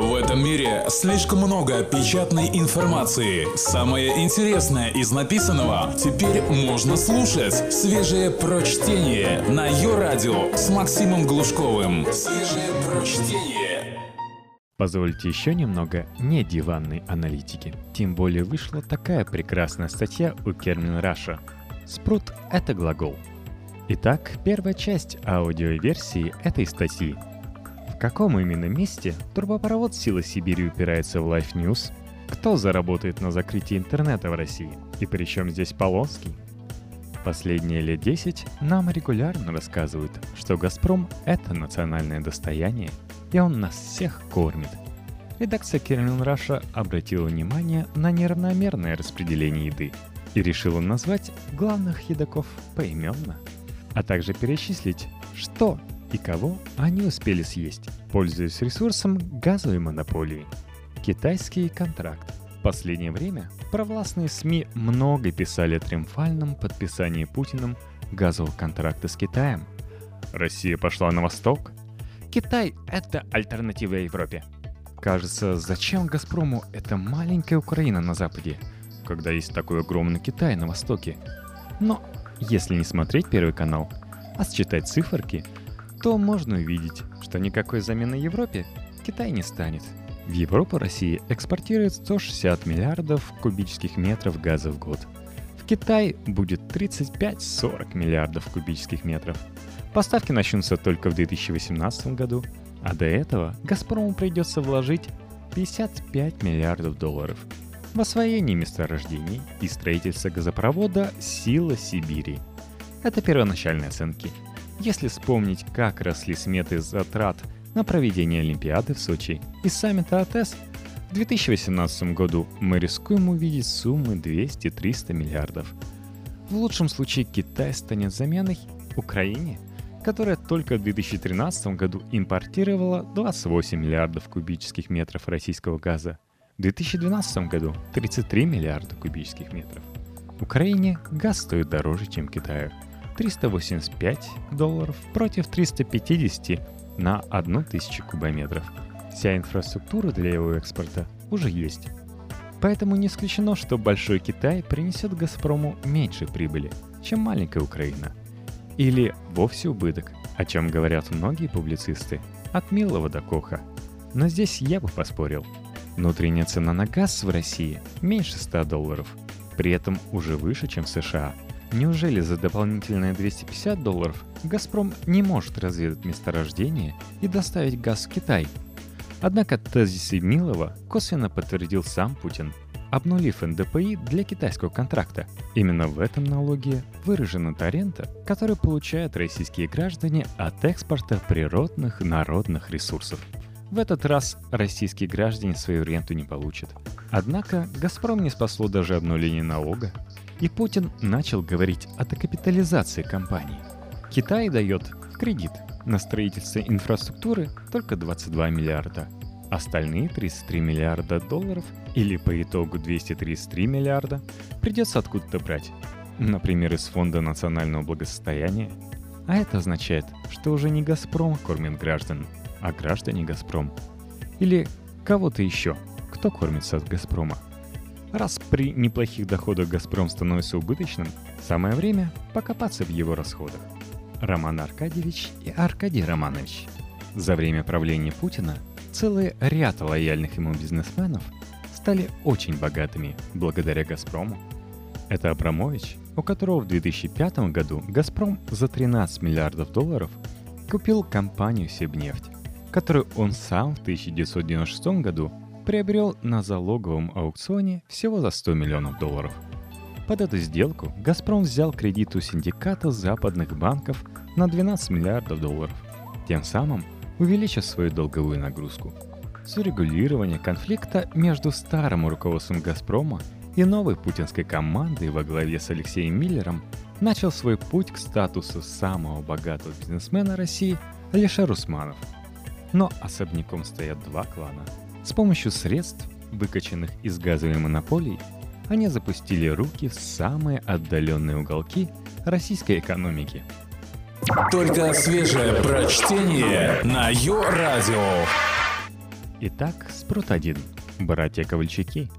В этом мире слишком много печатной информации. Самое интересное из написанного теперь можно слушать. Свежее прочтение на ее радио с Максимом Глушковым. Свежее прочтение. Позвольте еще немного не диванной аналитики. Тем более вышла такая прекрасная статья у Кермин Раша. Спрут — это глагол. Итак, первая часть аудиоверсии этой статьи — каком именно месте трубопровод «Сила Сибири» упирается в Life News? Кто заработает на закрытии интернета в России? И при чем здесь Полонский? Последние лет 10 нам регулярно рассказывают, что «Газпром» — это национальное достояние, и он нас всех кормит. Редакция Керлин Раша обратила внимание на неравномерное распределение еды и решила назвать главных едоков поименно, а также перечислить, что и кого они успели съесть, пользуясь ресурсом газовой монополии. Китайский контракт. В последнее время провластные СМИ много писали о триумфальном подписании Путиным газового контракта с Китаем. Россия пошла на восток. Китай — это альтернатива Европе. Кажется, зачем «Газпрому» эта маленькая Украина на западе, когда есть такой огромный Китай на востоке? Но если не смотреть Первый канал, а считать циферки — то можно увидеть, что никакой замены Европе Китай не станет. В Европу Россия экспортирует 160 миллиардов кубических метров газа в год. В Китай будет 35-40 миллиардов кубических метров. Поставки начнутся только в 2018 году, а до этого «Газпрому» придется вложить 55 миллиардов долларов в освоение месторождений и строительство газопровода «Сила Сибири». Это первоначальные оценки – если вспомнить, как росли сметы затрат на проведение Олимпиады в Сочи и саммита АТЭС, в 2018 году мы рискуем увидеть суммы 200-300 миллиардов. В лучшем случае Китай станет заменой Украине, которая только в 2013 году импортировала 28 миллиардов кубических метров российского газа, в 2012 году 33 миллиарда кубических метров. Украине газ стоит дороже, чем Китаю – 385 долларов против 350 на 1000 кубометров. Вся инфраструктура для его экспорта уже есть. Поэтому не исключено, что Большой Китай принесет «Газпрому» меньше прибыли, чем маленькая Украина. Или вовсе убыток, о чем говорят многие публицисты, от милого до коха. Но здесь я бы поспорил. Внутренняя цена на газ в России меньше 100 долларов, при этом уже выше, чем в США – Неужели за дополнительные 250 долларов «Газпром» не может разведать месторождение и доставить газ в Китай? Однако тезисы Милова косвенно подтвердил сам Путин, обнулив НДПИ для китайского контракта. Именно в этом налоге выражена та рента, которую получают российские граждане от экспорта природных народных ресурсов. В этот раз российские граждане свою ренту не получат. Однако «Газпром» не спасло даже обнуление налога, и Путин начал говорить о декапитализации компании. Китай дает кредит на строительство инфраструктуры только 22 миллиарда. Остальные 33 миллиарда долларов или по итогу 233 миллиарда придется откуда-то брать. Например, из Фонда национального благосостояния. А это означает, что уже не «Газпром» кормит граждан, а граждане «Газпром». Или кого-то еще, кто кормится от «Газпрома». Раз при неплохих доходах «Газпром» становится убыточным, самое время покопаться в его расходах. Роман Аркадьевич и Аркадий Романович. За время правления Путина целый ряд лояльных ему бизнесменов стали очень богатыми благодаря «Газпрому». Это Абрамович, у которого в 2005 году «Газпром» за 13 миллиардов долларов купил компанию «Сибнефть», которую он сам в 1996 году приобрел на залоговом аукционе всего за 100 миллионов долларов. Под эту сделку «Газпром» взял кредит у синдиката западных банков на 12 миллиардов долларов, тем самым увеличив свою долговую нагрузку. С урегулирования конфликта между старым руководством «Газпрома» и новой путинской командой во главе с Алексеем Миллером начал свой путь к статусу самого богатого бизнесмена России Алишер Усманов. Но особняком стоят два клана – с помощью средств, выкачанных из газовой монополии, они запустили руки в самые отдаленные уголки российской экономики. Только свежее прочтение на Йо-Радио. Итак, Спрут-1. Братья Ковальчуки.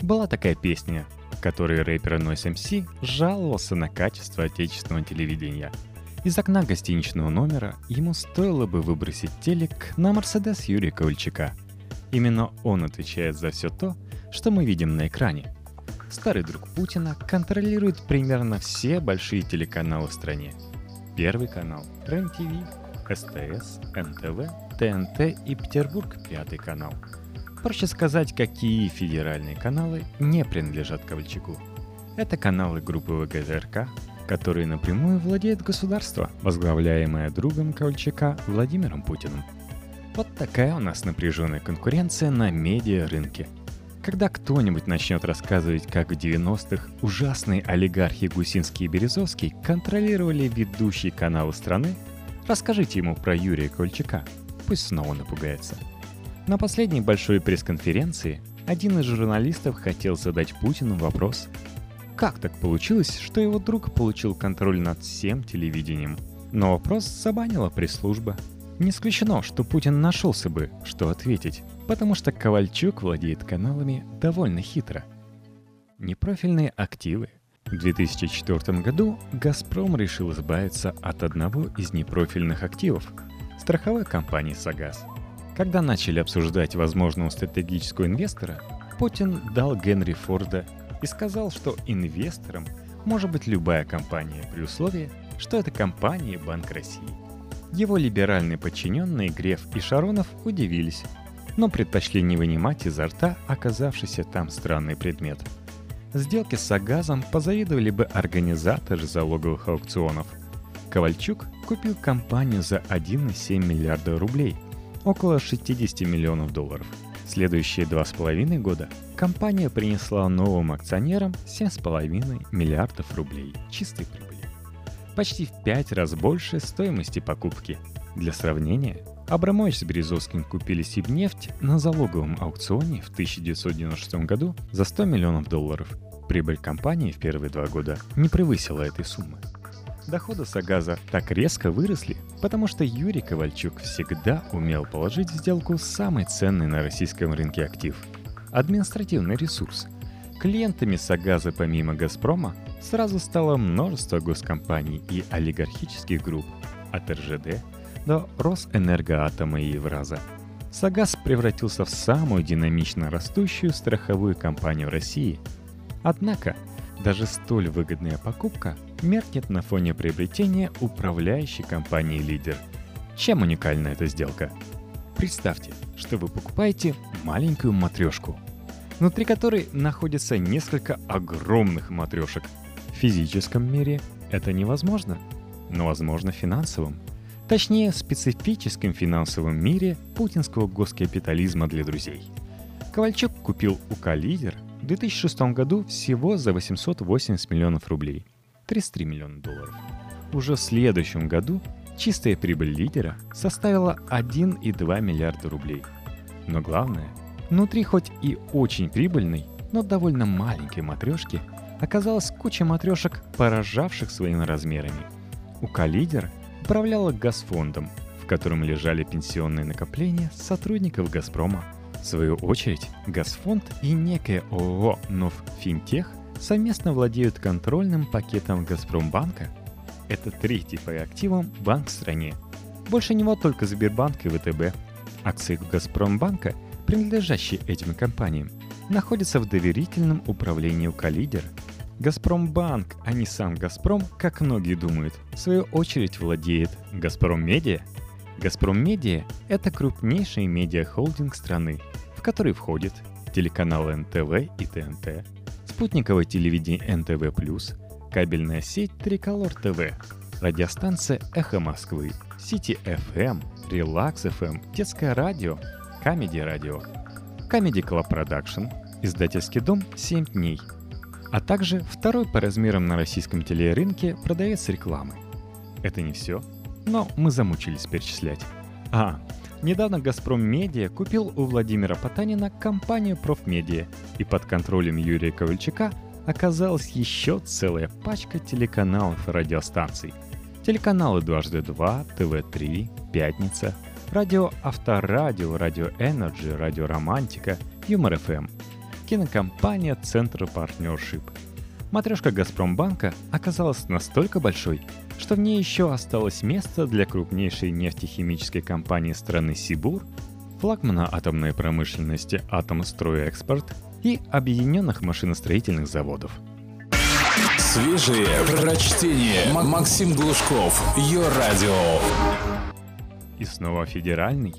Была такая песня, в которой рэпер Noise MC жаловался на качество отечественного телевидения. Из окна гостиничного номера ему стоило бы выбросить телек на Мерседес Юрия Ковальчука. Именно он отвечает за все то, что мы видим на экране. Старый друг Путина контролирует примерно все большие телеканалы в стране. Первый канал, РЕН-ТВ, СТС, НТВ, ТНТ и Петербург пятый канал. Проще сказать, какие федеральные каналы не принадлежат Ковальчуку. Это каналы группы ВГЗРК, которые напрямую владеет государство, возглавляемое другом Ковальчука Владимиром Путиным. Вот такая у нас напряженная конкуренция на медиа-рынке. Когда кто-нибудь начнет рассказывать, как в 90-х ужасные олигархи Гусинский и Березовский контролировали ведущие каналы страны, расскажите ему про Юрия Ковальчука – пусть снова напугается. На последней большой пресс-конференции один из журналистов хотел задать Путину вопрос, как так получилось, что его друг получил контроль над всем телевидением? Но вопрос забанила пресс-служба. Не исключено, что Путин нашелся бы, что ответить, потому что Ковальчук владеет каналами довольно хитро. Непрофильные активы. В 2004 году «Газпром» решил избавиться от одного из непрофильных активов – страховой компании «Сагаз». Когда начали обсуждать возможного стратегического инвестора, Путин дал Генри Форда и сказал, что инвестором может быть любая компания при условии, что это компания Банк России. Его либеральные подчиненные Греф и Шаронов удивились, но предпочли не вынимать изо рта оказавшийся там странный предмет. Сделки с Агазом позавидовали бы организаторы залоговых аукционов – Ковальчук купил компанию за 1,7 миллиарда рублей, около 60 миллионов долларов. Следующие два с половиной года компания принесла новым акционерам 7,5 миллиардов рублей чистой прибыли. Почти в пять раз больше стоимости покупки. Для сравнения, Абрамович с Березовским купили Сибнефть на залоговом аукционе в 1996 году за 100 миллионов долларов. Прибыль компании в первые два года не превысила этой суммы. Доходы Сагаза так резко выросли, потому что Юрий Ковальчук всегда умел положить в сделку самый ценный на российском рынке актив – административный ресурс. Клиентами Сагаза помимо «Газпрома» сразу стало множество госкомпаний и олигархических групп – от РЖД до Росэнергоатома и Евраза. Сагаз превратился в самую динамично растущую страховую компанию России. Однако – даже столь выгодная покупка меркнет на фоне приобретения управляющей компании «Лидер». Чем уникальна эта сделка? Представьте, что вы покупаете маленькую матрешку, внутри которой находится несколько огромных матрешек. Физическом мире это невозможно, но возможно в финансовом. Точнее, в специфическом финансовом мире путинского госкапитализма для друзей. Ковальчук купил УК-лидер в 2006 году всего за 880 миллионов рублей, 33 миллиона долларов. Уже в следующем году чистая прибыль лидера составила 1,2 миллиарда рублей. Но главное, внутри хоть и очень прибыльной, но довольно маленькой матрешки оказалась куча матрешек, поражавших своими размерами. УК-лидер управляла Газфондом, в котором лежали пенсионные накопления сотрудников «Газпрома», в свою очередь, Газфонд и некое ООО «Новфинтех» совместно владеют контрольным пакетом Газпромбанка. Это третий по активам банк в стране. Больше него только Сбербанк и ВТБ. Акции Газпромбанка, принадлежащие этим компаниям, находятся в доверительном управлении у Калидер. Газпромбанк, а не сам Газпром, как многие думают, в свою очередь владеет Газпром Медиа – «Газпром Медиа» — это крупнейший медиахолдинг страны, в который входит телеканалы НТВ и ТНТ, спутниковое телевидение НТВ+, кабельная сеть Триколор ТВ, радиостанция «Эхо Москвы», Сити FM, Relax FM, Детское радио, Comedy радио, Comedy Club Production, издательский дом «7 дней», а также второй по размерам на российском телерынке продавец рекламы. Это не все — но мы замучились перечислять. А, недавно «Газпром Медиа» купил у Владимира Потанина компанию «Профмедиа», и под контролем Юрия Ковальчука оказалась еще целая пачка телеканалов и радиостанций. Телеканалы «Дважды два», ТВ-3, «Пятница», радио Авторадио, радио Energy, радио Романтика, Юмор ФМ, кинокомпания Центр Партнершип. Матрешка Газпромбанка оказалась настолько большой, что в ней еще осталось место для крупнейшей нефтехимической компании страны Сибур, флагмана атомной промышленности «Атомстройэкспорт» и объединенных машиностроительных заводов. Свежие прочтение. Максим Глушков. Ее радио. И снова федеральный.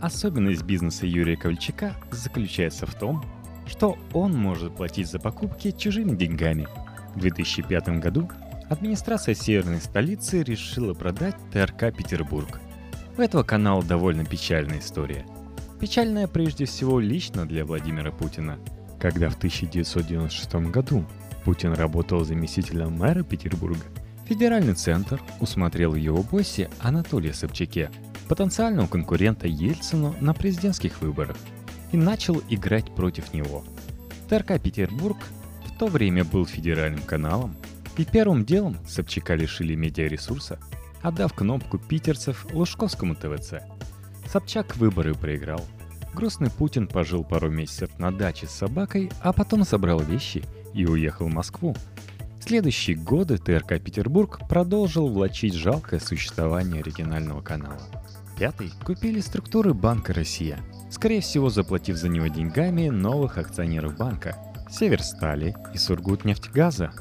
Особенность бизнеса Юрия Ковальчука заключается в том, что он может платить за покупки чужими деньгами. В 2005 году администрация северной столицы решила продать ТРК «Петербург». У этого канала довольно печальная история. Печальная прежде всего лично для Владимира Путина, когда в 1996 году Путин работал заместителем мэра Петербурга, федеральный центр усмотрел в его боссе Анатолия Собчаке, потенциального конкурента Ельцину на президентских выборах, и начал играть против него. ТРК «Петербург» в то время был федеральным каналом, и первым делом Собчака лишили медиаресурса, отдав кнопку питерцев Лужковскому ТВЦ. Собчак выборы проиграл. Грустный Путин пожил пару месяцев на даче с собакой, а потом собрал вещи и уехал в Москву. В следующие годы ТРК «Петербург» продолжил влачить жалкое существование оригинального канала. Пятый купили структуры Банка «Россия», скорее всего заплатив за него деньгами новых акционеров банка – Северстали и Сургутнефтьгаза.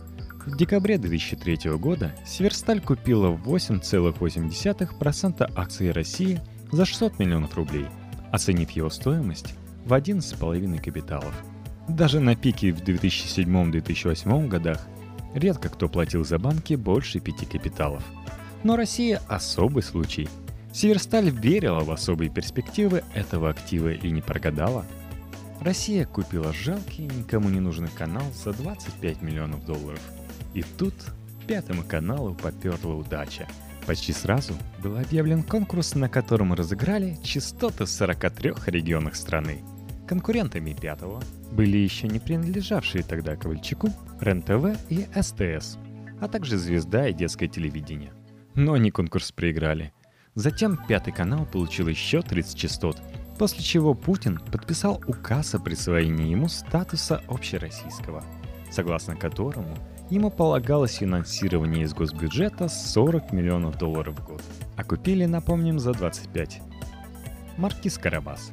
В декабре 2003 года Северсталь купила 8,8% акций России за 600 миллионов рублей, оценив его стоимость в 11,5 капиталов. Даже на пике в 2007-2008 годах редко кто платил за банки больше 5 капиталов. Но Россия – особый случай – Северсталь верила в особые перспективы этого актива и не прогадала. Россия купила жалкий, никому не нужный канал за 25 миллионов долларов. И тут пятому каналу поперла удача. Почти сразу был объявлен конкурс, на котором разыграли частоты в 43 регионах страны. Конкурентами пятого были еще не принадлежавшие тогда Ковальчуку, РЕН-ТВ и СТС, а также «Звезда» и детское телевидение. Но они конкурс проиграли – Затем Пятый канал получил еще 30 частот, после чего Путин подписал указ о присвоении ему статуса общероссийского, согласно которому ему полагалось финансирование из госбюджета 40 миллионов долларов в год, а купили, напомним, за 25. Маркиз Карабас.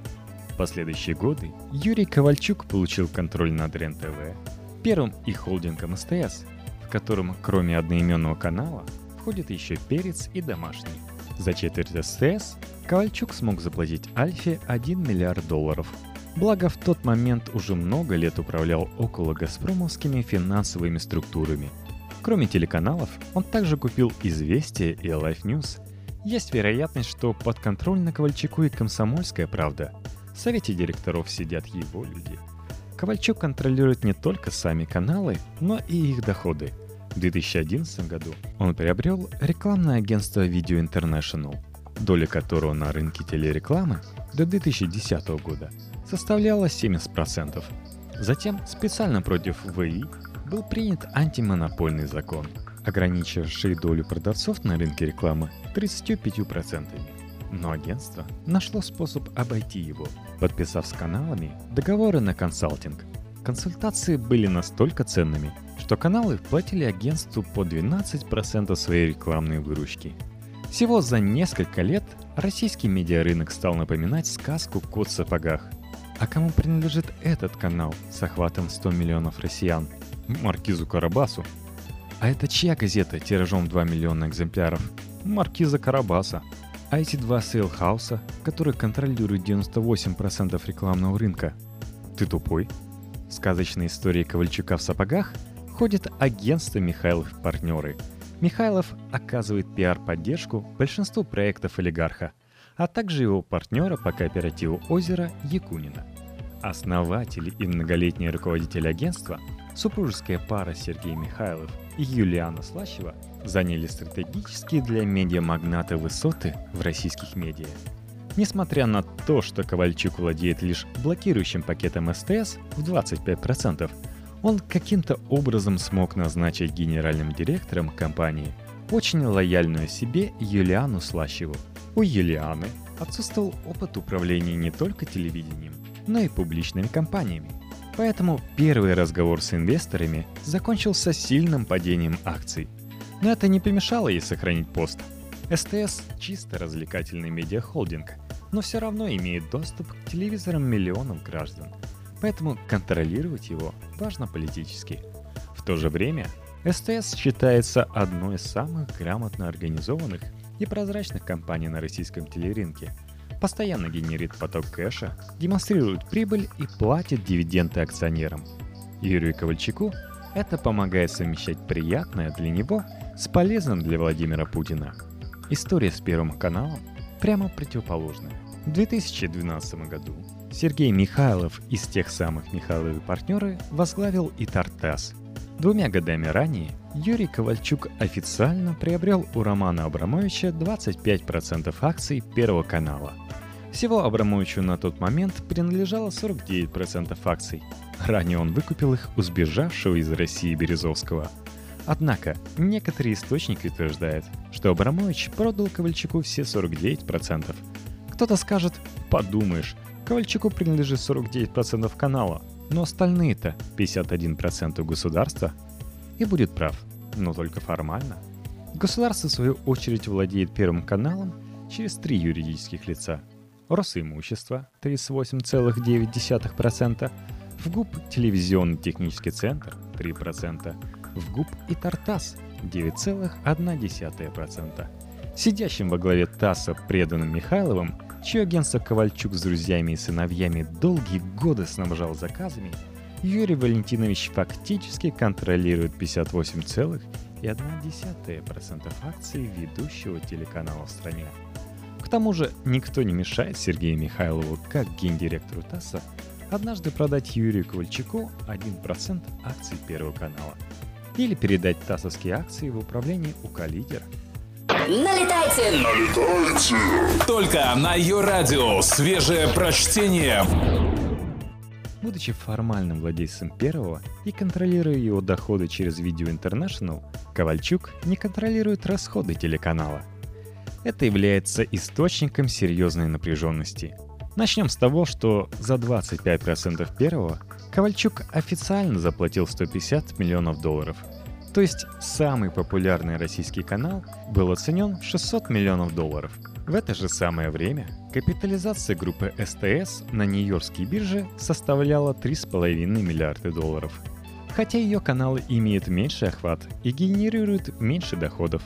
В последующие годы Юрий Ковальчук получил контроль над РЕН-ТВ, первым и холдингом СТС, в котором кроме одноименного канала входит еще Перец и Домашний. За четверть СТС Ковальчук смог заплатить Альфе 1 миллиард долларов. Благо в тот момент уже много лет управлял около газпромовскими финансовыми структурами. Кроме телеканалов, он также купил «Известия» и Life News. Есть вероятность, что под контроль на Ковальчуку и «Комсомольская правда». В совете директоров сидят его люди. Ковальчук контролирует не только сами каналы, но и их доходы – в 2011 году он приобрел рекламное агентство Video International, доля которого на рынке телерекламы до 2010 года составляла 70%. Затем специально против ВИ был принят антимонопольный закон, ограничивший долю продавцов на рынке рекламы 35%. Но агентство нашло способ обойти его, подписав с каналами договоры на консалтинг. Консультации были настолько ценными, что каналы платили агентству по 12% своей рекламной выручки. Всего за несколько лет российский медиарынок стал напоминать сказку «Кот в сапогах». А кому принадлежит этот канал с охватом 100 миллионов россиян? Маркизу Карабасу. А это чья газета тиражом 2 миллиона экземпляров? Маркиза Карабаса. А эти два сейлхауса, которые контролируют 98% рекламного рынка? Ты тупой? Сказочные истории Ковальчука в сапогах – входит агентство Михайлов партнеры. Михайлов оказывает пиар-поддержку большинству проектов олигарха, а также его партнера по кооперативу «Озеро» Якунина. Основатель и многолетний руководитель агентства, супружеская пара Сергей Михайлов и Юлиана Слащева заняли стратегические для медиамагната высоты в российских медиа. Несмотря на то, что Ковальчук владеет лишь блокирующим пакетом СТС в 25%, он каким-то образом смог назначить генеральным директором компании очень лояльную себе Юлиану Слащеву. У Юлианы отсутствовал опыт управления не только телевидением, но и публичными компаниями. Поэтому первый разговор с инвесторами закончился сильным падением акций. Но это не помешало ей сохранить пост. СТС – чисто развлекательный медиахолдинг, но все равно имеет доступ к телевизорам миллионов граждан. Поэтому контролировать его важно политически. В то же время СТС считается одной из самых грамотно организованных и прозрачных компаний на российском телерынке. Постоянно генерит поток кэша, демонстрирует прибыль и платит дивиденды акционерам. Юрию Ковальчуку это помогает совмещать приятное для него с полезным для Владимира Путина. История с Первым каналом прямо противоположная. В 2012 году Сергей Михайлов из тех самых Михайловы партнеры возглавил и Тартас. Двумя годами ранее Юрий Ковальчук официально приобрел у Романа Абрамовича 25% акций Первого канала. Всего Абрамовичу на тот момент принадлежало 49% акций. Ранее он выкупил их у сбежавшего из России Березовского. Однако, некоторые источники утверждают, что Абрамович продал Ковальчуку все 49%. Кто-то скажет, подумаешь, Ковальчуку принадлежит 49% канала, но остальные-то 51% государства – и будет прав, но только формально. Государство, в свою очередь, владеет Первым каналом через три юридических лица. Росимущество 38,9%, в ГУП Телевизионный технический центр 3%, в ГУП и Тартас 9,1%. Сидящим во главе ТАССа преданным Михайловым, чье агентство Ковальчук с друзьями и сыновьями долгие годы снабжал заказами – Юрий Валентинович фактически контролирует 58,1% акций ведущего телеканала в стране. К тому же никто не мешает Сергею Михайлову, как гендиректору ТАССа, однажды продать Юрию Ковальчуку 1% акций Первого канала. Или передать ТАССовские акции в управление УК-лидер. Налетайте! Налетайте! Только на ее радио свежее прочтение. Будучи формальным владельцем первого и контролируя его доходы через Video International, Ковальчук не контролирует расходы телеканала. Это является источником серьезной напряженности. Начнем с того, что за 25% первого Ковальчук официально заплатил 150 миллионов долларов. То есть самый популярный российский канал был оценен в 600 миллионов долларов – в это же самое время капитализация группы СТС на Нью-Йоркской бирже составляла 3,5 миллиарда долларов. Хотя ее каналы имеют меньший охват и генерируют меньше доходов.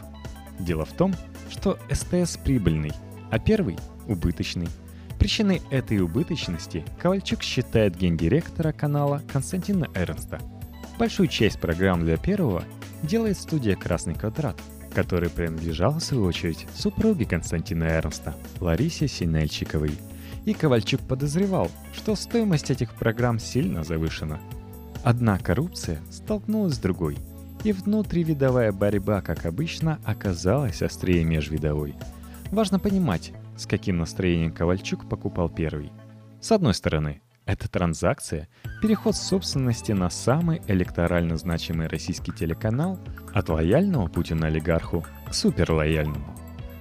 Дело в том, что СТС прибыльный, а первый – убыточный. Причиной этой убыточности Ковальчук считает гендиректора канала Константина Эрнста. Большую часть программ для первого делает студия «Красный квадрат», который принадлежал, в свою очередь, супруге Константина Эрнста, Ларисе Синельчиковой. И Ковальчук подозревал, что стоимость этих программ сильно завышена. Одна коррупция столкнулась с другой, и внутривидовая борьба, как обычно, оказалась острее межвидовой. Важно понимать, с каким настроением Ковальчук покупал первый. С одной стороны, эта транзакция – переход собственности на самый электорально значимый российский телеканал от лояльного Путина олигарху к суперлояльному.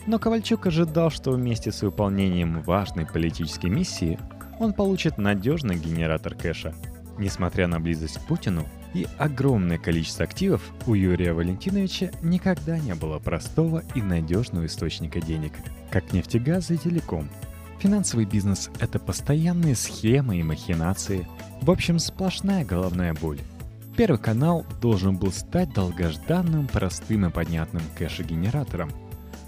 Но Ковальчук ожидал, что вместе с выполнением важной политической миссии он получит надежный генератор кэша. Несмотря на близость к Путину и огромное количество активов, у Юрия Валентиновича никогда не было простого и надежного источника денег, как нефтегаз и телеком – Финансовый бизнес – это постоянные схемы и махинации. В общем, сплошная головная боль. Первый канал должен был стать долгожданным, простым и понятным кэшегенератором.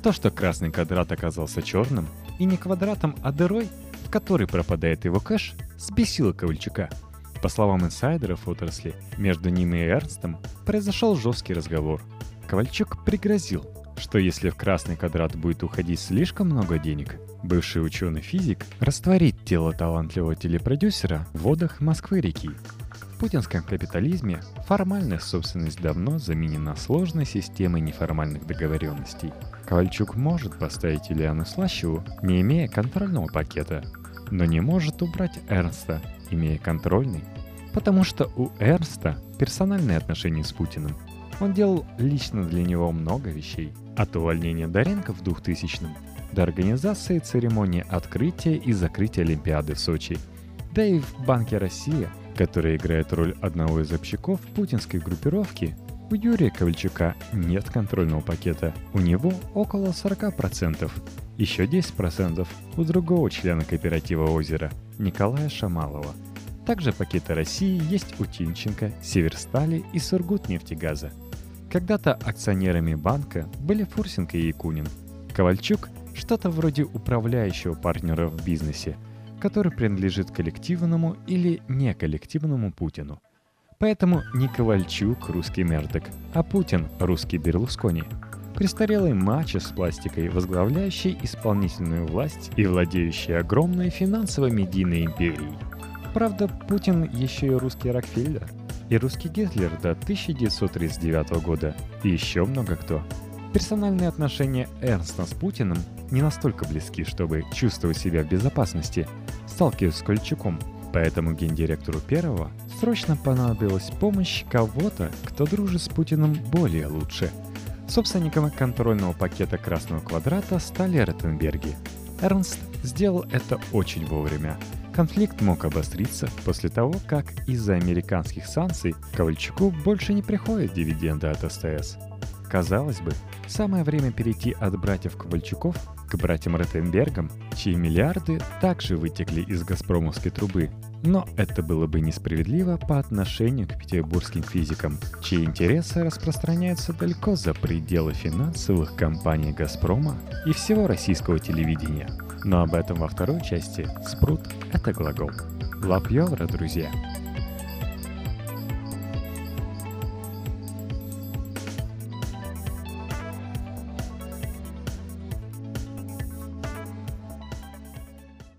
То, что красный квадрат оказался черным, и не квадратом, а дырой, в которой пропадает его кэш, сбесило Ковальчука. По словам инсайдеров отрасли, между ним и Эрнстом произошел жесткий разговор. Ковальчук пригрозил, что если в красный квадрат будет уходить слишком много денег, бывший ученый-физик растворит тело талантливого телепродюсера в водах Москвы-реки. В путинском капитализме формальная собственность давно заменена сложной системой неформальных договоренностей. Ковальчук может поставить Ильяну Слащеву, не имея контрольного пакета, но не может убрать Эрнста, имея контрольный, потому что у Эрнста персональные отношения с Путиным. Он делал лично для него много вещей. От увольнения Доренко в 2000-м до организации церемонии открытия и закрытия Олимпиады в Сочи. Да и в Банке Россия, который играет роль одного из общаков путинской группировки, у Юрия Ковальчука нет контрольного пакета. У него около 40%. Еще 10% у другого члена кооператива «Озеро» Николая Шамалова. Также пакеты России есть у Тинченко, Северстали и Сургутнефтегаза. Когда-то акционерами банка были Фурсенко и Якунин. Ковальчук – что-то вроде управляющего партнера в бизнесе, который принадлежит коллективному или неколлективному Путину – Поэтому не Ковальчук русский Мердок, а Путин русский Берлускони. Престарелый мачо с пластикой, возглавляющий исполнительную власть и владеющий огромной финансово-медийной империей. Правда, Путин еще и русский Рокфеллер, и русский Гитлер до 1939 года, и еще много кто. Персональные отношения Эрнста с Путиным не настолько близки, чтобы чувствовать себя в безопасности, сталкиваясь с Кольчуком – Поэтому гендиректору первого срочно понадобилась помощь кого-то, кто дружит с Путиным более лучше. Собственником контрольного пакета «Красного квадрата» стали Ротенберги. Эрнст сделал это очень вовремя. Конфликт мог обостриться после того, как из-за американских санкций Ковальчуку больше не приходят дивиденды от СТС. Казалось бы, самое время перейти от братьев Ковальчуков к братьям Ротенбергам, чьи миллиарды также вытекли из «Газпромовской трубы». Но это было бы несправедливо по отношению к петербургским физикам, чьи интересы распространяются далеко за пределы финансовых компаний «Газпрома» и всего российского телевидения. Но об этом во второй части «Спрут» — это глагол. Лапьевра, друзья!